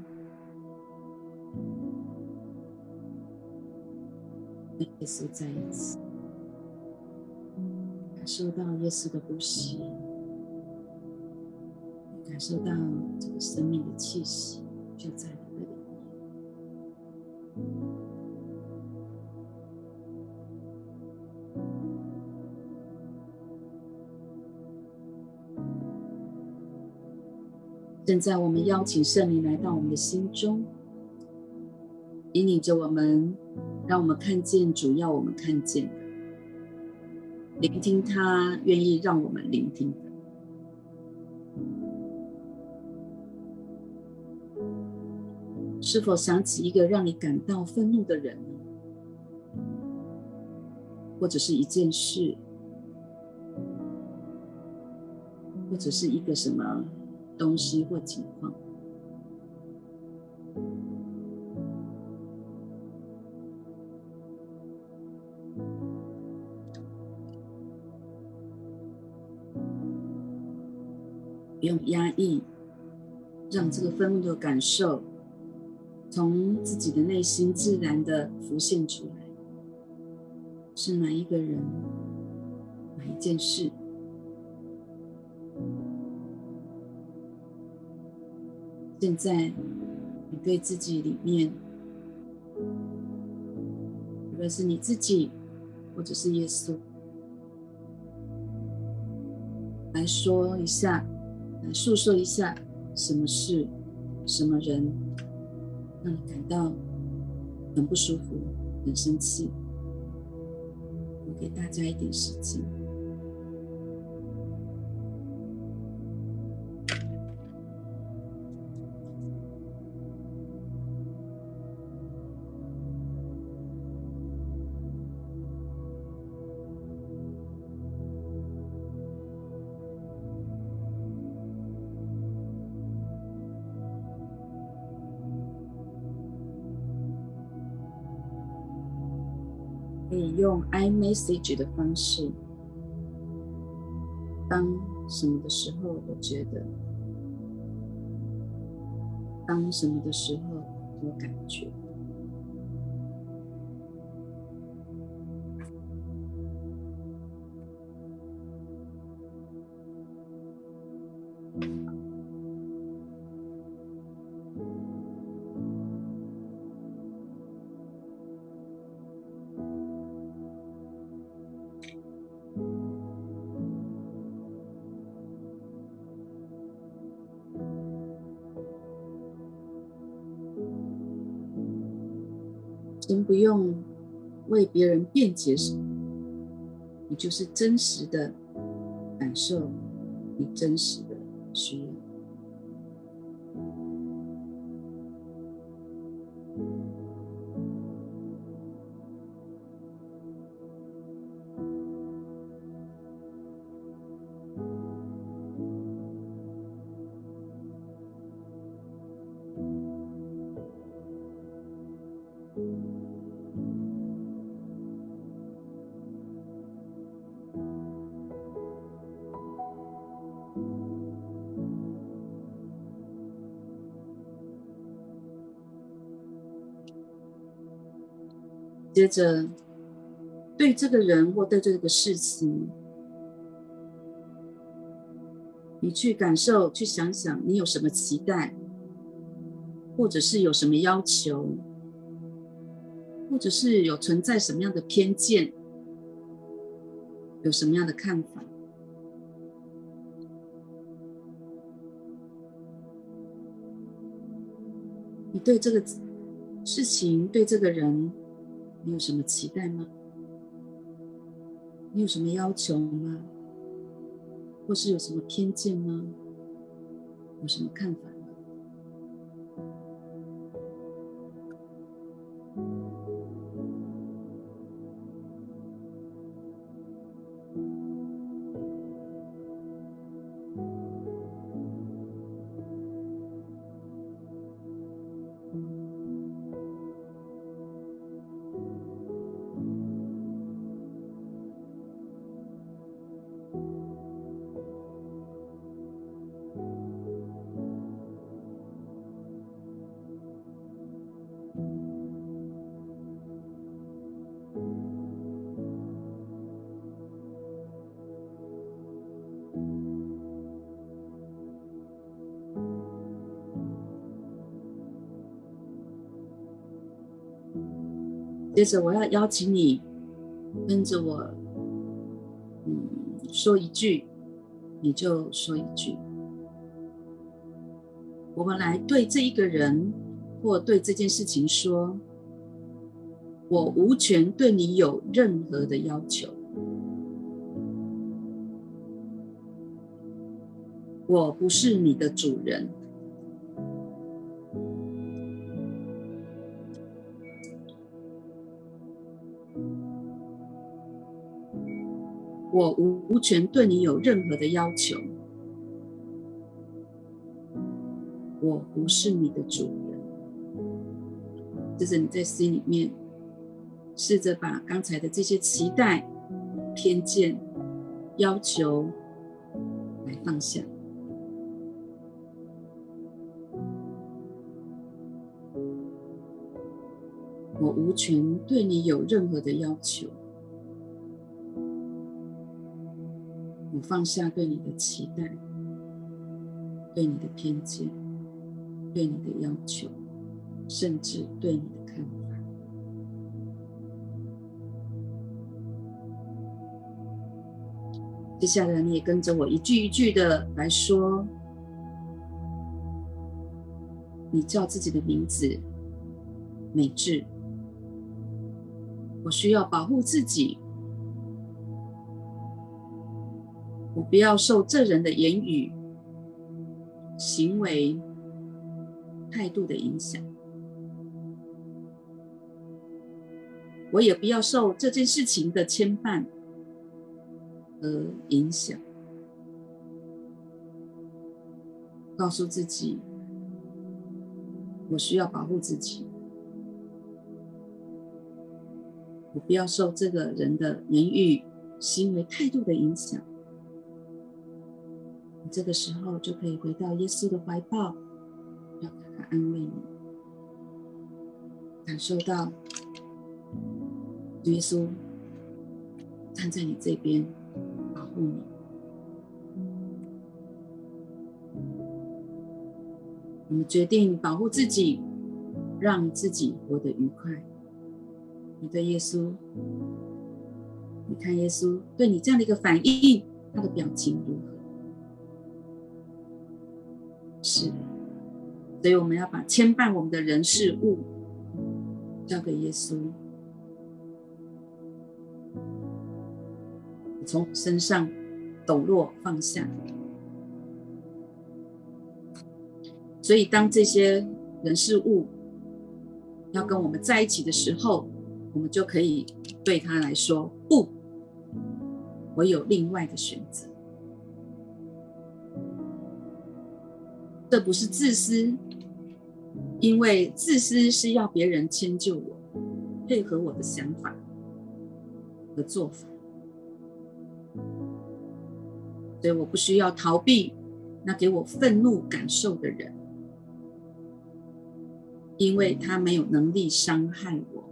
跟耶稣在一起，感受到耶稣的呼吸，感受到这个生命的气息，就在你的里面。现在，我们邀请圣灵来到我们的心中，引领着我们，让我们看见主要我们看见的，聆听他愿意让我们聆听的。是否想起一个让你感到愤怒的人呢？或者是一件事？或者是一个什么东西或情况。意，让这个愤怒的感受从自己的内心自然的浮现出来。是哪一个人？哪一件事？现在你对自己里面，无论是你自己，或者是耶稣，来说一下。来诉说一下，什么事、什么人让你感到很不舒服、很生气？我给大家一点时间。可以用 iMessage 的方式，当什么的时候，我觉得；当什么的时候，我感觉。不用为别人辩解什么，你就是真实的感受，你真实的需要。接着，对这个人或对这个事情，你去感受，去想想，你有什么期待，或者是有什么要求，或者是有存在什么样的偏见，有什么样的看法？你对这个事情，对这个人。你有什么期待吗？你有什么要求吗？或是有什么偏见吗？有什么看法？接着，我要邀请你跟着我，嗯，说一句，你就说一句。我们来对这一个人或对这件事情说：“我无权对你有任何的要求，我不是你的主人。”我无无权对你有任何的要求。我不是你的主人。就是你在心里面试着把刚才的这些期待偏见要求来放下。我无权对你有任何的要求。放下对你的期待，对你的偏见，对你的要求，甚至对你的看法。接下来，你也跟着我一句一句的来说。你叫自己的名字，美智。我需要保护自己。我不要受这人的言语、行为、态度的影响，我也不要受这件事情的牵绊和影响。告诉自己，我需要保护自己，我不要受这个人的言语、行为、态度的影响。你这个时候就可以回到耶稣的怀抱，让他安慰你，感受到耶稣站在你这边保护你。我们决定保护自己，让自己活得愉快。你对耶稣，你看耶稣对你这样的一个反应，他的表情如何？是，所以我们要把牵绊我们的人事物交给耶稣，从身上抖落放下。所以，当这些人事物要跟我们在一起的时候，我们就可以对他来说：“不，我有另外的选择。”这不是自私，因为自私是要别人迁就我，配合我的想法和做法，所以我不需要逃避那给我愤怒感受的人，因为他没有能力伤害我。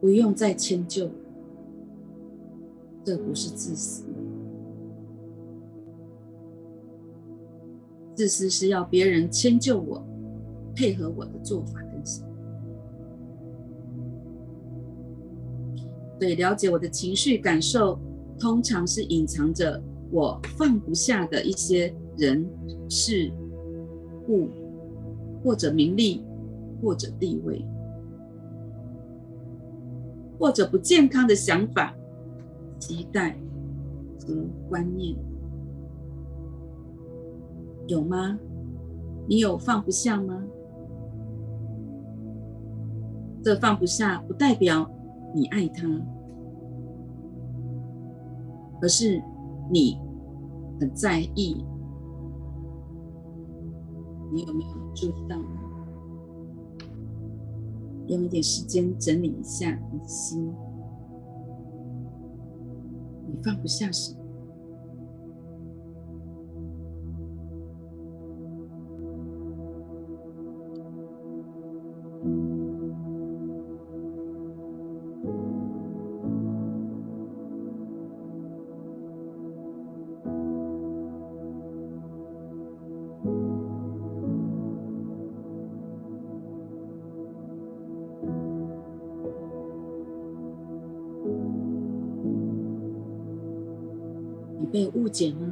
不用再迁就，这不是自私。自私是要别人迁就我，配合我的做法跟行。对，了解我的情绪感受，通常是隐藏着我放不下的一些人、事、物，或者名利，或者地位。或者不健康的想法、期待和观念，有吗？你有放不下吗？这放不下不代表你爱他，而是你很在意。你有没有注意到？用一点时间整理一下你的心，你放不下什么？解吗？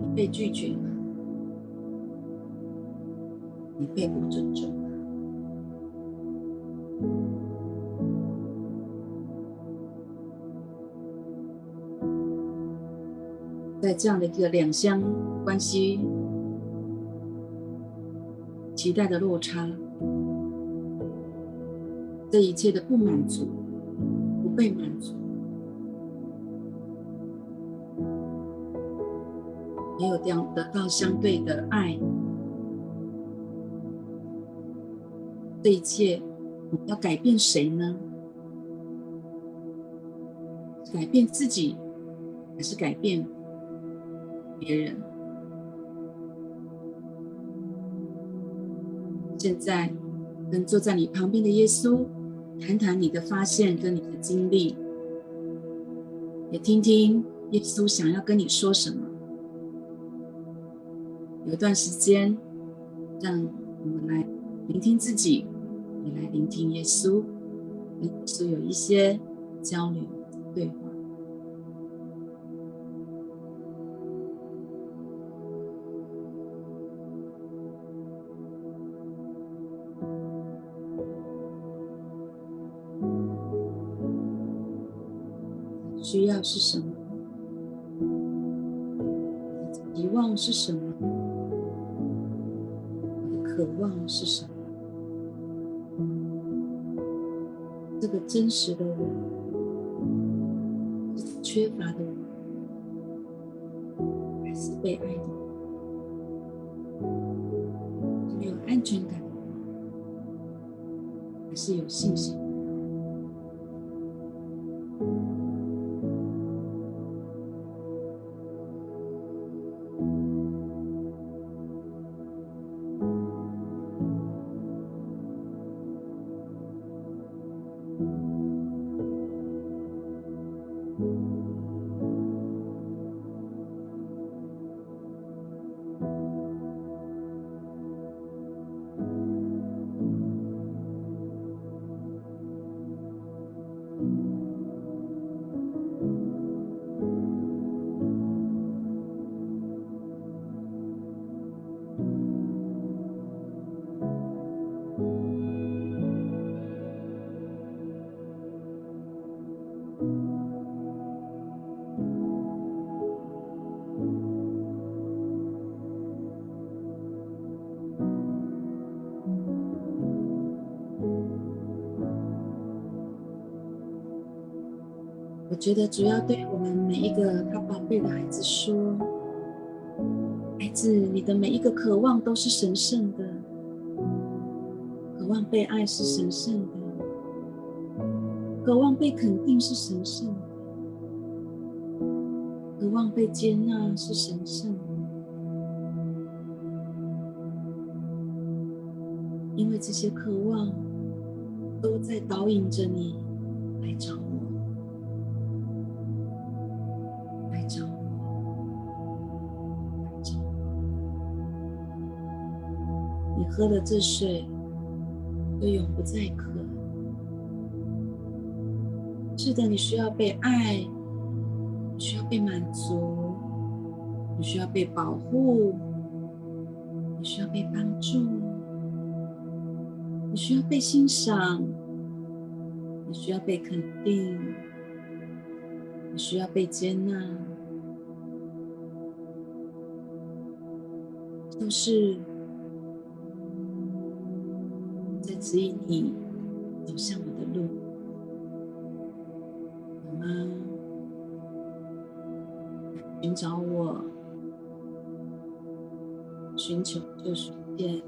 你被拒绝吗？你被不尊重吗？在这样的一个两相关系期待的落差，这一切的不满足、被满足，没有这样得到相对的爱，这一切，我们要改变谁呢？改变自己，还是改变别人？现在，跟坐在你旁边的耶稣谈谈你的发现跟你的经历，也听听耶稣想要跟你说什么。有一段时间，让我们来聆听自己，也来聆听耶稣，跟耶稣有一些交流对话。是什么？遗忘是什么？渴望是什么？这个真实的我，缺乏的我，还是被爱的我？没有安全感的我，还是有信心？我觉得主要对我们每一个他宝贝的孩子说：“孩子，你的每一个渴望都是神圣的，渴望被爱是神圣的，渴望被肯定是神圣的，渴望被接纳是神圣的。因为这些渴望都在导引着你来找我。”喝了这水，就永不再渴。是的，你需要被爱，你需要被满足，你需要被保护，你需要被帮助，你需要被欣赏，你需要被肯定，你需要被接纳，都是。指引你走向我的路，好吗？寻找我，寻求救赎店，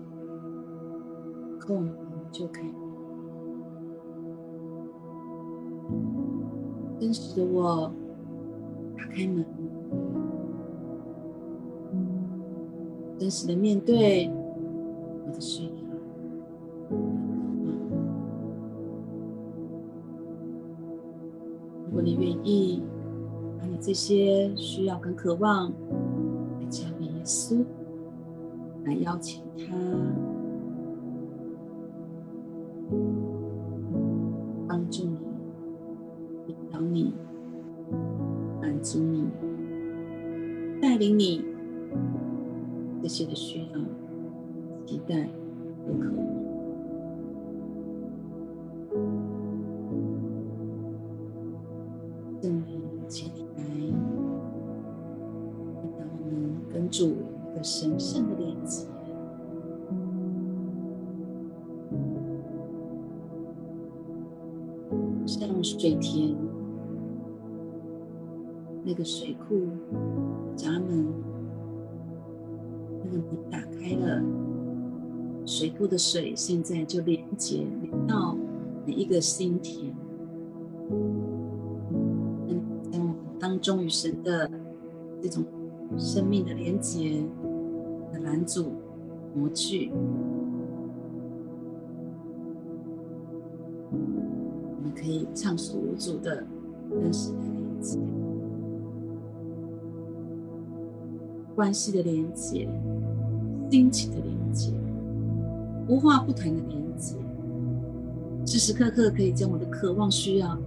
空就可以。真实的我，打开门，真实的面对我的需些需要跟渴望来交给耶稣，来邀请他帮助你、引导你、满足你、带领你这些的需要、期待和渴望。主一个神圣的连接，像水田那个水库闸门，那个门打开了，水库的水现在就连接连到每一个心田，跟我们当中与神的这种。生命的连接的拦阻模具。我们可以畅所无阻的跟神的连接，关系的连接，心情的连接，无话不谈的连接，时时刻刻可以将我的渴望需要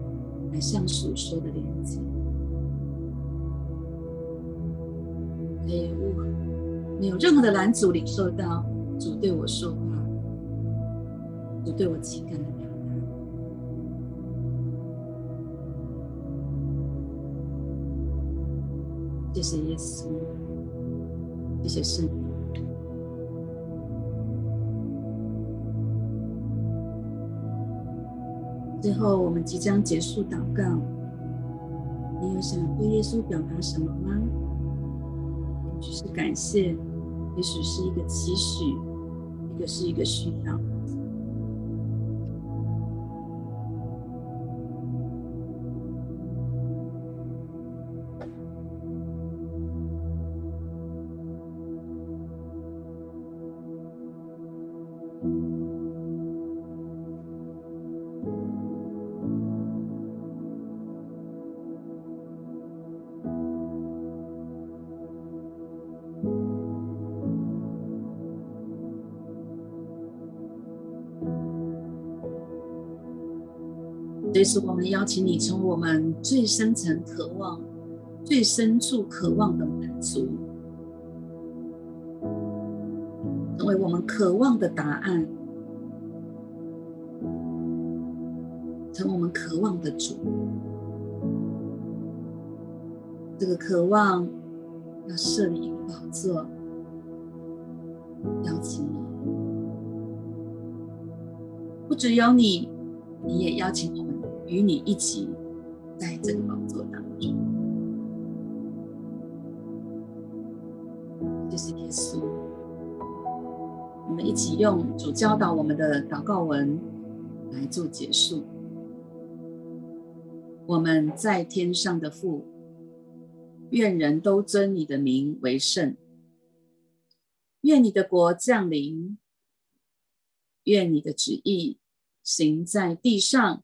来向所说的连没有任何的拦阻，领受到主对我说话，主对我情感的表达。谢谢耶稣，谢谢圣灵。最后，我们即将结束祷告。你有想对耶稣表达什么吗？也许是感谢，也许是一个期许，一个是一个需要。随时我们邀请你从我们最深层渴望、最深处渴望的满足，成为我们渴望的答案，成为我们渴望的主。这个渴望要设立一个宝座，邀请你，不只有你，你也邀请我。与你一起在这个宝座当中，谢谢耶稣。我们一起用主教导我们的祷告文来做结束。我们在天上的父，愿人都尊你的名为圣。愿你的国降临。愿你的旨意行在地上。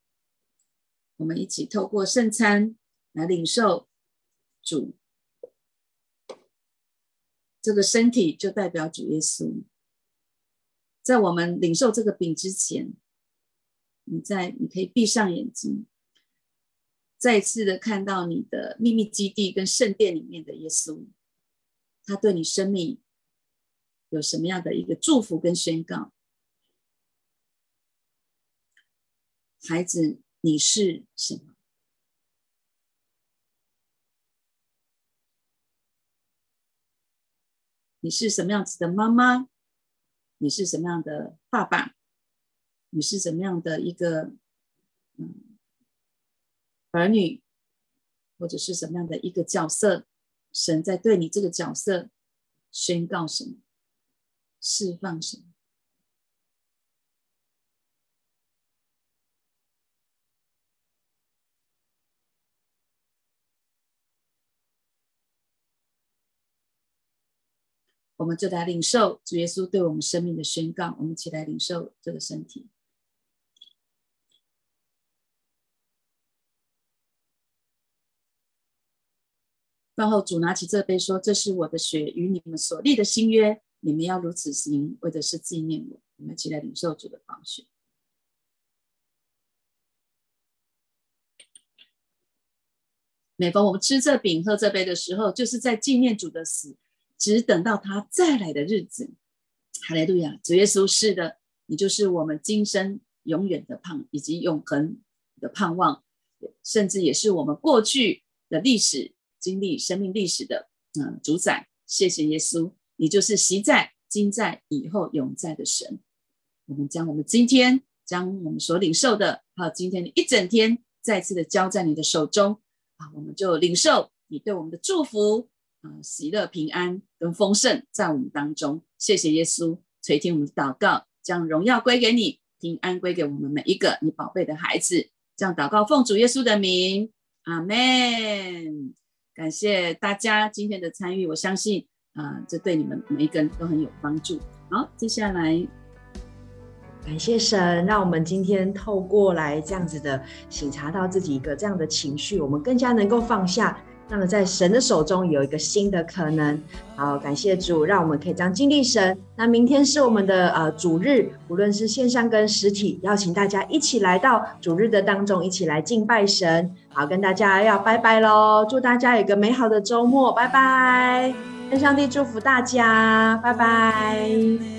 我们一起透过圣餐来领受主，这个身体就代表主耶稣。在我们领受这个饼之前，你在你可以闭上眼睛，再次的看到你的秘密基地跟圣殿里面的耶稣，他对你生命有什么样的一个祝福跟宣告？孩子。你是什么？你是什么样子的妈妈？你是什么样的爸爸？你是什么样的一个嗯儿女，或者是什么样的一个角色？神在对你这个角色宣告什么？释放什么？我们就来领受主耶稣对我们生命的宣告。我们一起来领受这个身体。饭后，主拿起这杯说：“这是我的血，与你们所立的新约，你们要如此行，为的是纪念我。”我们一起来领受主的宝血。每逢我们吃这饼、喝这杯的时候，就是在纪念主的死，只等到他再来的日子。哈利路亚！主耶稣是的，你就是我们今生永远的盼，以及永恒的盼望，甚至也是我们过去的历史经历、生命历史的嗯主宰。谢谢耶稣，你就是昔在、今在、以后永在的神。我们将我们今天将我们所领受的，还有今天的一整天，再次的交在你的手中啊！我们就领受你对我们的祝福啊，喜乐、平安跟丰盛在我们当中。谢谢耶稣垂听我们的祷告，将荣耀归给你，平安归给我们每一个你宝贝的孩子。这样祷告，奉主耶稣的名，阿门。感谢大家今天的参与，我相信啊、呃，这对你们每一个人都很有帮助。好，接下来感谢神，让我们今天透过来这样子的省察到自己一个这样的情绪，我们更加能够放下，那么在神的手中有一个新的可能。好，感谢主，让我们可以这样经历神。那明天是我们的呃主日，无论是线上跟实体，邀请大家一起来到主日的当中，一起来敬拜神。好，跟大家要拜拜喽！祝大家有个美好的周末，拜拜！愿上帝祝福大家，拜拜。